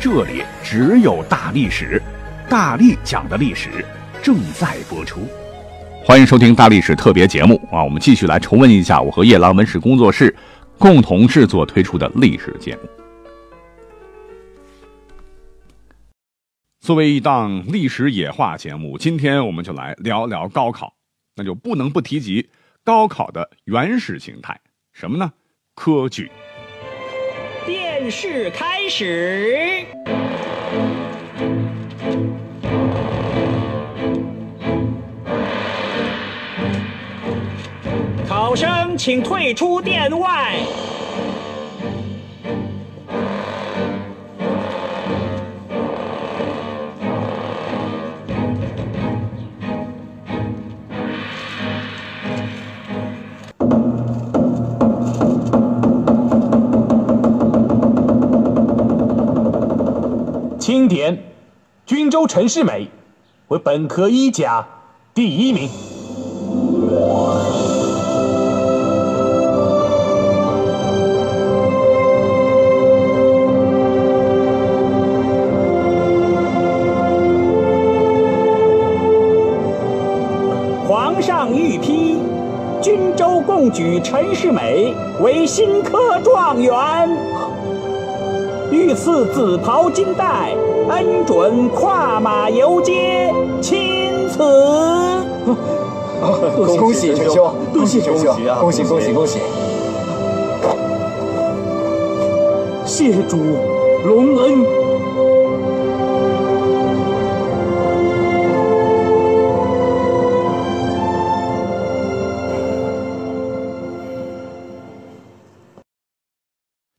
这里只有大历史，大力讲的历史正在播出，欢迎收听大历史特别节目啊！我们继续来重温一下我和夜郎文史工作室共同制作推出的历史节目。作为一档历史野化节目，今天我们就来聊聊高考，那就不能不提及高考的原始形态，什么呢？科举。电视开始。考生请退出殿外。州陈世美为本科一甲第一名。皇上御批，均州贡举陈世美为新科状元。御赐紫袍金带，恩准跨马游街，钦此。恭喜陈兄，恭喜陈兄，恭喜恭喜恭喜！谢主隆恩。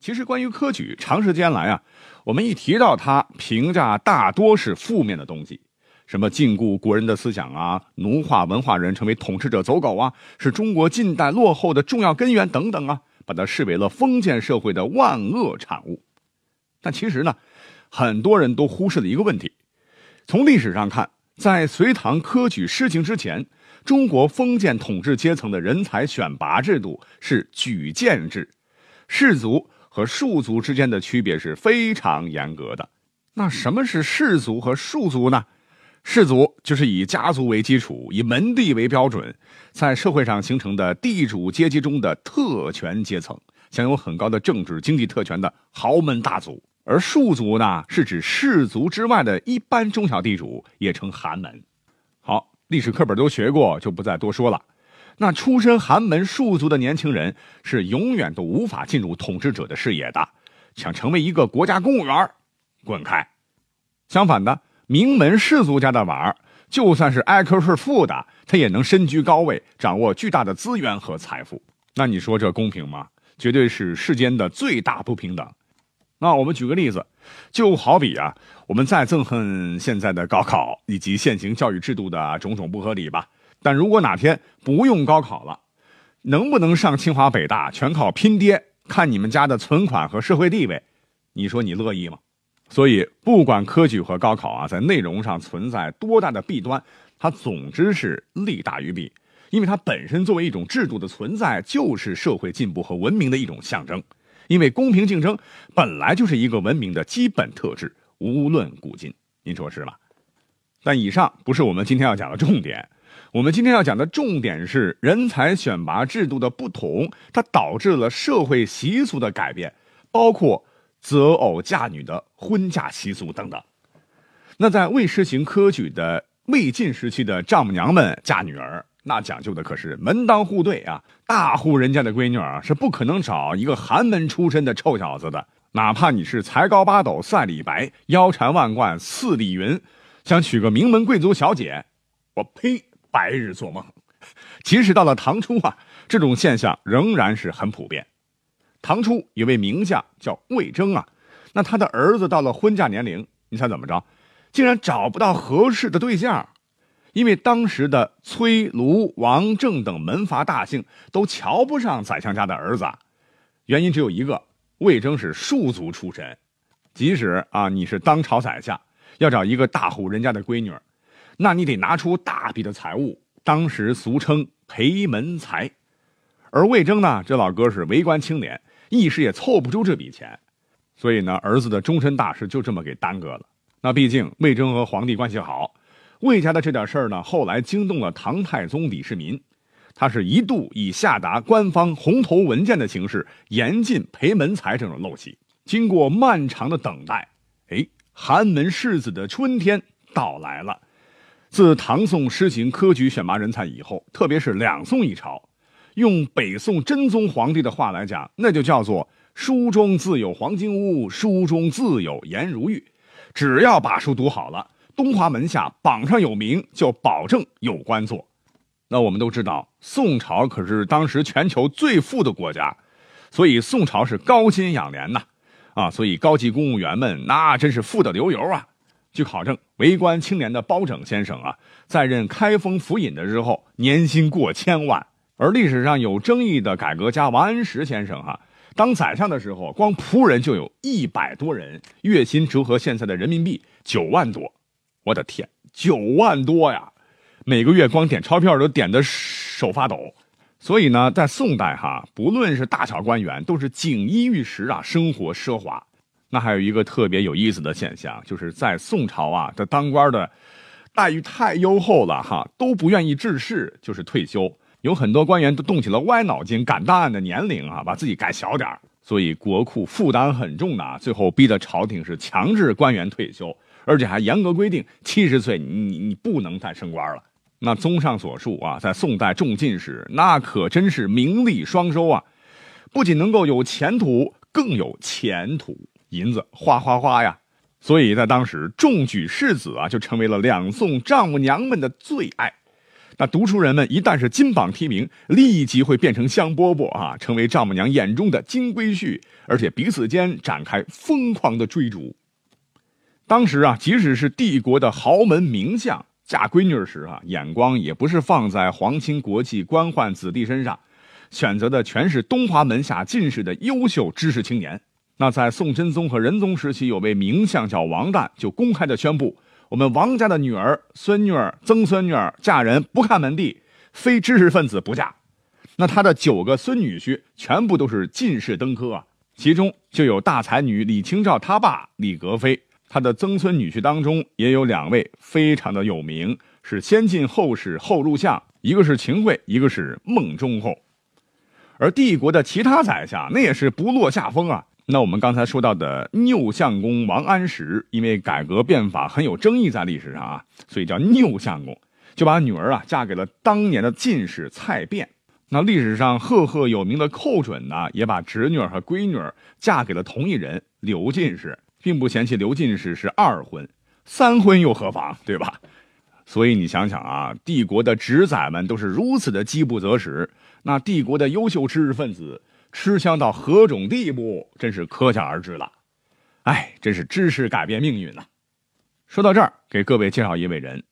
其实，关于科举，长时间来啊，我们一提到他，评价大多是负面的东西，什么禁锢国人的思想啊，奴化文化人，成为统治者走狗啊，是中国近代落后的重要根源等等啊，把它视为了封建社会的万恶产物。但其实呢，很多人都忽视了一个问题：从历史上看，在隋唐科举施行之前，中国封建统治阶层的人才选拔制度是举荐制，士族。和庶族之间的区别是非常严格的。那什么是士族和庶族呢？士族就是以家族为基础，以门第为标准，在社会上形成的地主阶级中的特权阶层，享有很高的政治经济特权的豪门大族。而庶族呢，是指士族之外的一般中小地主，也称寒门。好，历史课本都学过，就不再多说了。那出身寒门庶族的年轻人是永远都无法进入统治者的视野的，想成为一个国家公务员，滚开！相反的，名门士族家的娃儿，就算是挨克是富的，他也能身居高位，掌握巨大的资源和财富。那你说这公平吗？绝对是世间的最大不平等。那我们举个例子，就好比啊，我们再憎恨现在的高考以及现行教育制度的种种不合理吧。但如果哪天不用高考了，能不能上清华北大全靠拼爹，看你们家的存款和社会地位，你说你乐意吗？所以，不管科举和高考啊，在内容上存在多大的弊端，它总之是利大于弊，因为它本身作为一种制度的存在，就是社会进步和文明的一种象征。因为公平竞争本来就是一个文明的基本特质，无论古今，您说是吧？但以上不是我们今天要讲的重点。我们今天要讲的重点是人才选拔制度的不同，它导致了社会习俗的改变，包括择偶嫁女的婚嫁习俗等等。那在未实行科举的魏晋时期的丈母娘们嫁女儿，那讲究的可是门当户对啊！大户人家的闺女啊，是不可能找一个寒门出身的臭小子的，哪怕你是才高八斗赛李白，腰缠万贯似李云，想娶个名门贵族小姐，我呸！白日做梦，即使到了唐初啊，这种现象仍然是很普遍。唐初有位名将叫魏征啊，那他的儿子到了婚嫁年龄，你猜怎么着？竟然找不到合适的对象，因为当时的崔、卢、王、郑等门阀大姓都瞧不上宰相家的儿子，原因只有一个：魏征是庶族出身，即使啊你是当朝宰相，要找一个大户人家的闺女，那你得拿出大笔的财物，当时俗称赔门财。而魏征呢，这老哥是为官清廉，一时也凑不出这笔钱，所以呢，儿子的终身大事就这么给耽搁了。那毕竟魏征和皇帝关系好，魏家的这点事儿呢，后来惊动了唐太宗李世民，他是一度以下达官方红头文件的形式严禁赔门财这种陋习。经过漫长的等待，哎，寒门世子的春天到来了。自唐宋实行科举选拔人才以后，特别是两宋一朝，用北宋真宗皇帝的话来讲，那就叫做“书中自有黄金屋，书中自有颜如玉”。只要把书读好了，东华门下榜上有名，就保证有官做。那我们都知道，宋朝可是当时全球最富的国家，所以宋朝是高薪养廉呐，啊，所以高级公务员们那真是富得流油啊。据考证，为官清廉的包拯先生啊，在任开封府尹的时候，年薪过千万；而历史上有争议的改革家王安石先生哈。当宰相的时候，光仆人就有一百多人，月薪折合现在的人民币九万多。我的天，九万多呀！每个月光点钞票都点得手发抖。所以呢，在宋代哈，不论是大小官员，都是锦衣玉食啊，生活奢华。那还有一个特别有意思的现象，就是在宋朝啊，这当官的待遇太优厚了哈，都不愿意致仕，就是退休。有很多官员都动起了歪脑筋，赶档案的年龄啊，把自己改小点所以国库负担很重的，最后逼得朝廷是强制官员退休，而且还严格规定七十岁你你你不能再升官了。那综上所述啊，在宋代中进士那可真是名利双收啊，不仅能够有前途，更有前途，银子哗哗哗呀。所以在当时中举士子啊，就成为了两宋丈母娘们的最爱。那读书人们一旦是金榜题名，立即会变成香饽饽啊，成为丈母娘眼中的金龟婿，而且彼此间展开疯狂的追逐。当时啊，即使是帝国的豪门名相嫁闺女时啊，眼光也不是放在皇亲国戚、官宦子弟身上，选择的全是东华门下进士的优秀知识青年。那在宋真宗和仁宗时期，有位名相叫王旦，就公开的宣布。我们王家的女儿、孙女儿、曾孙女儿嫁人不看门第，非知识分子不嫁。那他的九个孙女婿全部都是进士登科啊，其中就有大才女李清照他爸李格非。他的曾孙女婿当中也有两位非常的有名，是先进后士后入相，一个是秦桧，一个是孟忠厚。而帝国的其他宰相那也是不落下风啊。那我们刚才说到的拗相公王安石，因为改革变法很有争议，在历史上啊，所以叫拗相公，就把女儿啊嫁给了当年的进士蔡卞。那历史上赫赫有名的寇准呢，也把侄女和闺女嫁给了同一人刘进士，并不嫌弃刘进士是二婚，三婚又何妨，对吧？所以你想想啊，帝国的侄仔们都是如此的饥不择食，那帝国的优秀知识分子。吃香到何种地步，真是可想而知了。哎，真是知识改变命运呐！说到这儿，给各位介绍一位人：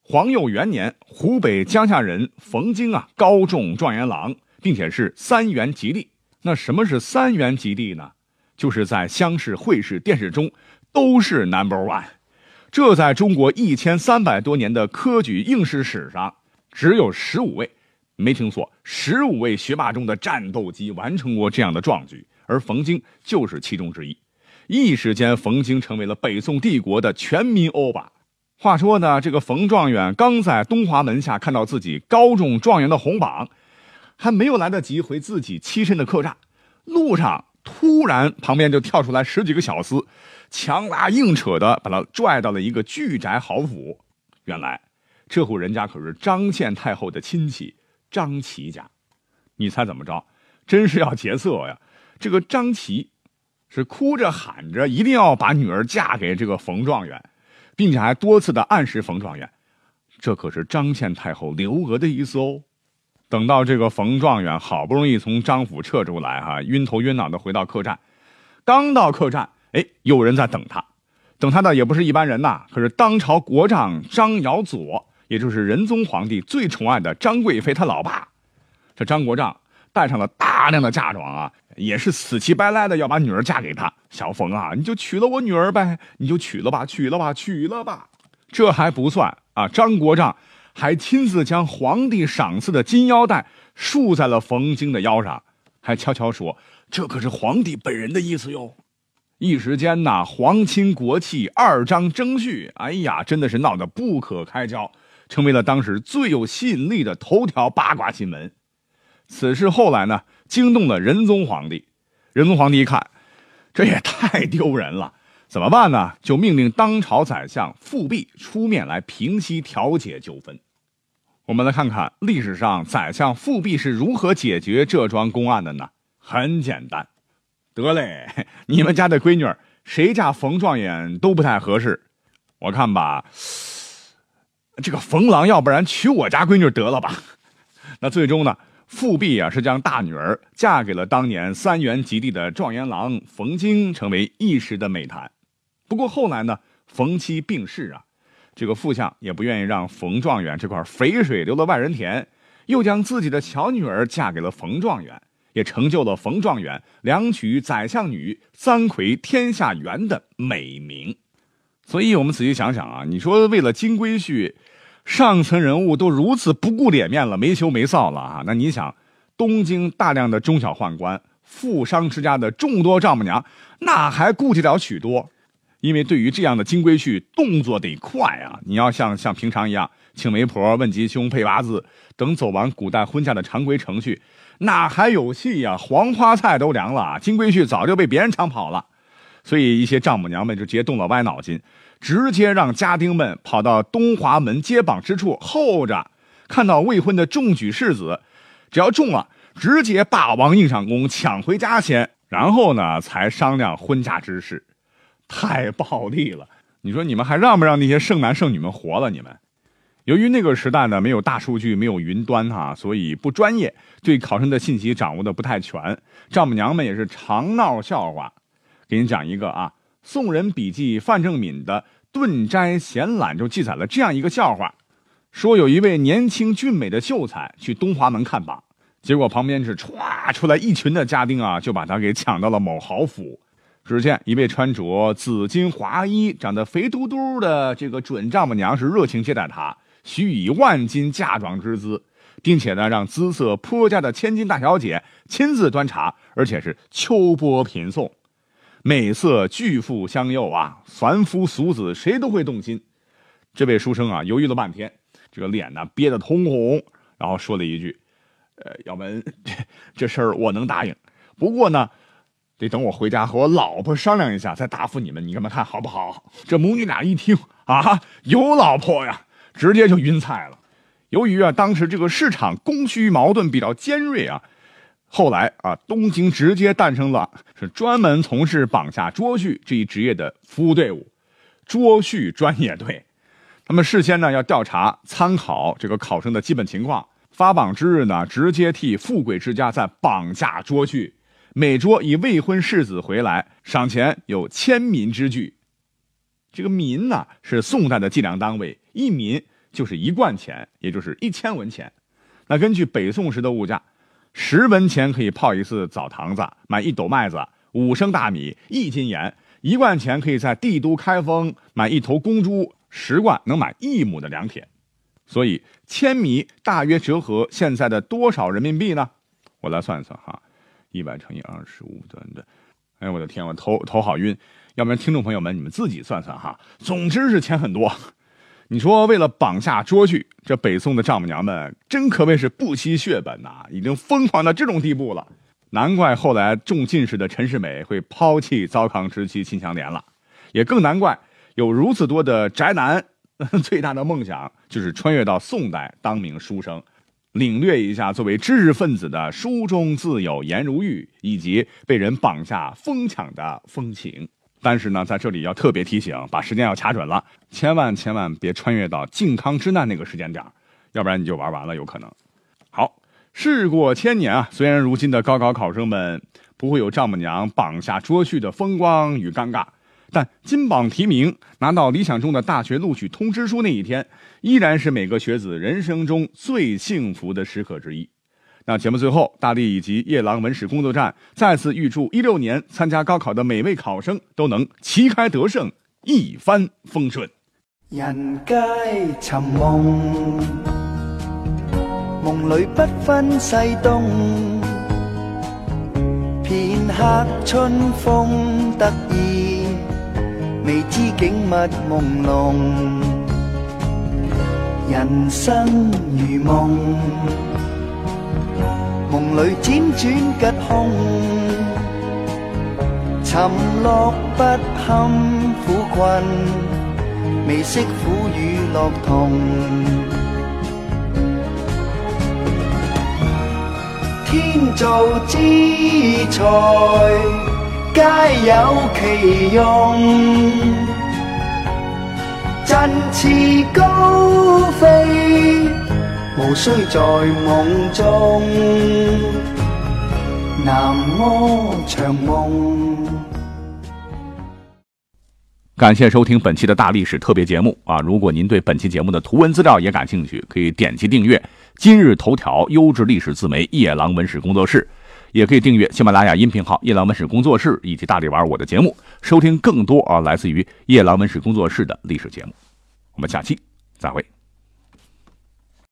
皇佑元年，湖北江夏人冯京啊，高中状元郎，并且是三元及第。那什么是三元及第呢？就是在乡试、会试、殿试中都是 number one。这在中国一千三百多年的科举应试史上，只有十五位。没听错，十五位学霸中的战斗机完成过这样的壮举，而冯京就是其中之一。一时间，冯京成为了北宋帝国的全民欧巴。话说呢，这个冯状元刚在东华门下看到自己高中状元的红榜，还没有来得及回自己栖身的客栈，路上突然旁边就跳出来十几个小厮，强拉硬扯的把他拽到了一个巨宅豪府。原来，这户人家可是张献太后的亲戚。张琪家，你猜怎么着？真是要劫色呀！这个张琪是哭着喊着，一定要把女儿嫁给这个冯状元，并且还多次的暗示冯状元，这可是张献太后刘娥的意思哦。等到这个冯状元好不容易从张府撤出来，哈，晕头晕脑的回到客栈，刚到客栈，哎，有人在等他，等他的也不是一般人呐，可是当朝国丈张尧佐，也就是仁宗皇帝最宠爱的张贵妃他老爸。这张国丈带上了大量的嫁妆啊，也是死乞白赖的要把女儿嫁给他。小冯啊，你就娶了我女儿呗，你就娶了吧，娶了吧，娶了吧。这还不算啊，张国丈还亲自将皇帝赏赐的金腰带束在了冯京的腰上，还悄悄说：“这可是皇帝本人的意思哟。”一时间呐，皇亲国戚二张争婿，哎呀，真的是闹得不可开交，成为了当时最有吸引力的头条八卦新闻。此事后来呢，惊动了仁宗皇帝。仁宗皇帝一看，这也太丢人了，怎么办呢？就命令当朝宰相富弼出面来平息调解纠纷。我们来看看历史上宰相富弼是如何解决这桩公案的呢？很简单。得嘞，你们家的闺女谁嫁冯状元都不太合适，我看吧，这个冯郎要不然娶我家闺女得了吧。那最终呢，富弼啊是将大女儿嫁给了当年三元及第的状元郎冯京，成为一时的美谈。不过后来呢，冯妻病逝啊，这个副相也不愿意让冯状元这块肥水流了外人田，又将自己的小女儿嫁给了冯状元。也成就了冯状元两娶宰相女，三魁天下元的美名。所以，我们仔细想想啊，你说为了金龟婿，上层人物都如此不顾脸面了，没羞没臊了啊！那你想，东京大量的中小宦官、富商之家的众多丈母娘，那还顾及了许多？因为对于这样的金龟婿，动作得快啊！你要像像平常一样请媒婆、问吉凶、配八字等走完古代婚嫁的常规程序。那还有戏呀？黄花菜都凉了，金龟婿早就被别人抢跑了，所以一些丈母娘们就直接动了歪脑筋，直接让家丁们跑到东华门接榜之处候着，看到未婚的中举世子，只要中了，直接霸王硬上弓抢回家先，然后呢才商量婚嫁之事，太暴力了！你说你们还让不让那些剩男剩女们活了？你们？由于那个时代呢没有大数据，没有云端哈，所以不专业，对考生的信息掌握的不太全。丈母娘们也是常闹笑话。给你讲一个啊，《宋人笔记》范正敏的《顿斋闲览》就记载了这样一个笑话：说有一位年轻俊美的秀才去东华门看榜，结果旁边是歘出来一群的家丁啊，就把他给抢到了某豪府。只见一位穿着紫金华衣、长得肥嘟嘟的这个准丈母娘是热情接待他。许以万金嫁妆之资，并且呢，让姿色颇佳的千金大小姐亲自端茶，而且是秋波频送，美色巨富相诱啊！凡夫俗子谁都会动心。这位书生啊，犹豫了半天，这个脸呢憋得通红，然后说了一句：“呃，要不然这事儿我能答应，不过呢，得等我回家和我老婆商量一下再答复你们，你们看好不好？”这母女俩一听啊，有老婆呀！直接就晕菜了。由于啊，当时这个市场供需矛盾比较尖锐啊，后来啊，东京直接诞生了是专门从事绑架捉婿这一职业的服务队伍——捉婿专业队。他们事先呢要调查、参考这个考生的基本情况，发榜之日呢，直接替富贵之家在绑架捉婿。每捉一未婚世子回来，赏钱有千民之巨。这个民呢，是宋代的计量单位。一民就是一贯钱，也就是一千文钱。那根据北宋时的物价，十文钱可以泡一次澡堂子，买一斗麦子、五升大米、一斤盐；一贯钱可以在帝都开封买一头公猪，十贯能买一亩的良田。所以千米大约折合现在的多少人民币呢？我来算一算哈，一百乘以二十五等等。哎，我的天，我头头好晕。要不然听众朋友们，你们自己算算哈。总之是钱很多。你说为了绑架捉婿，这北宋的丈母娘们真可谓是不惜血本呐，已经疯狂到这种地步了。难怪后来中进士的陈世美会抛弃糟糠之妻秦香莲了，也更难怪有如此多的宅男 最大的梦想就是穿越到宋代当名书生，领略一下作为知识分子的书中自有颜如玉，以及被人绑架疯抢的风情。但是呢，在这里要特别提醒，把时间要卡准了，千万千万别穿越到靖康之难那个时间点要不然你就玩完了，有可能。好，事过千年啊，虽然如今的高考考生们不会有丈母娘绑下捉婿的风光与尴尬，但金榜题名，拿到理想中的大学录取通知书那一天，依然是每个学子人生中最幸福的时刻之一。那节目最后，大力以及夜郎文史工作站再次预祝一六年参加高考的每位考生都能旗开得胜，一帆风顺。人皆寻梦，梦里不分西东。片刻春风得意，未知景物朦胧。人生如梦。梦里辗转吉凶，沉落不堪苦困，未识苦与乐同。天造之材，皆有其用，振翅高飞。无需在梦中南柯长梦。感谢收听本期的大历史特别节目啊！如果您对本期节目的图文资料也感兴趣，可以点击订阅今日头条优质历史自媒夜郎文史工作室，也可以订阅喜马拉雅音频号夜郎文史工作室以及大力玩我的节目，收听更多啊来自于夜郎文史工作室的历史节目。我们下期再会。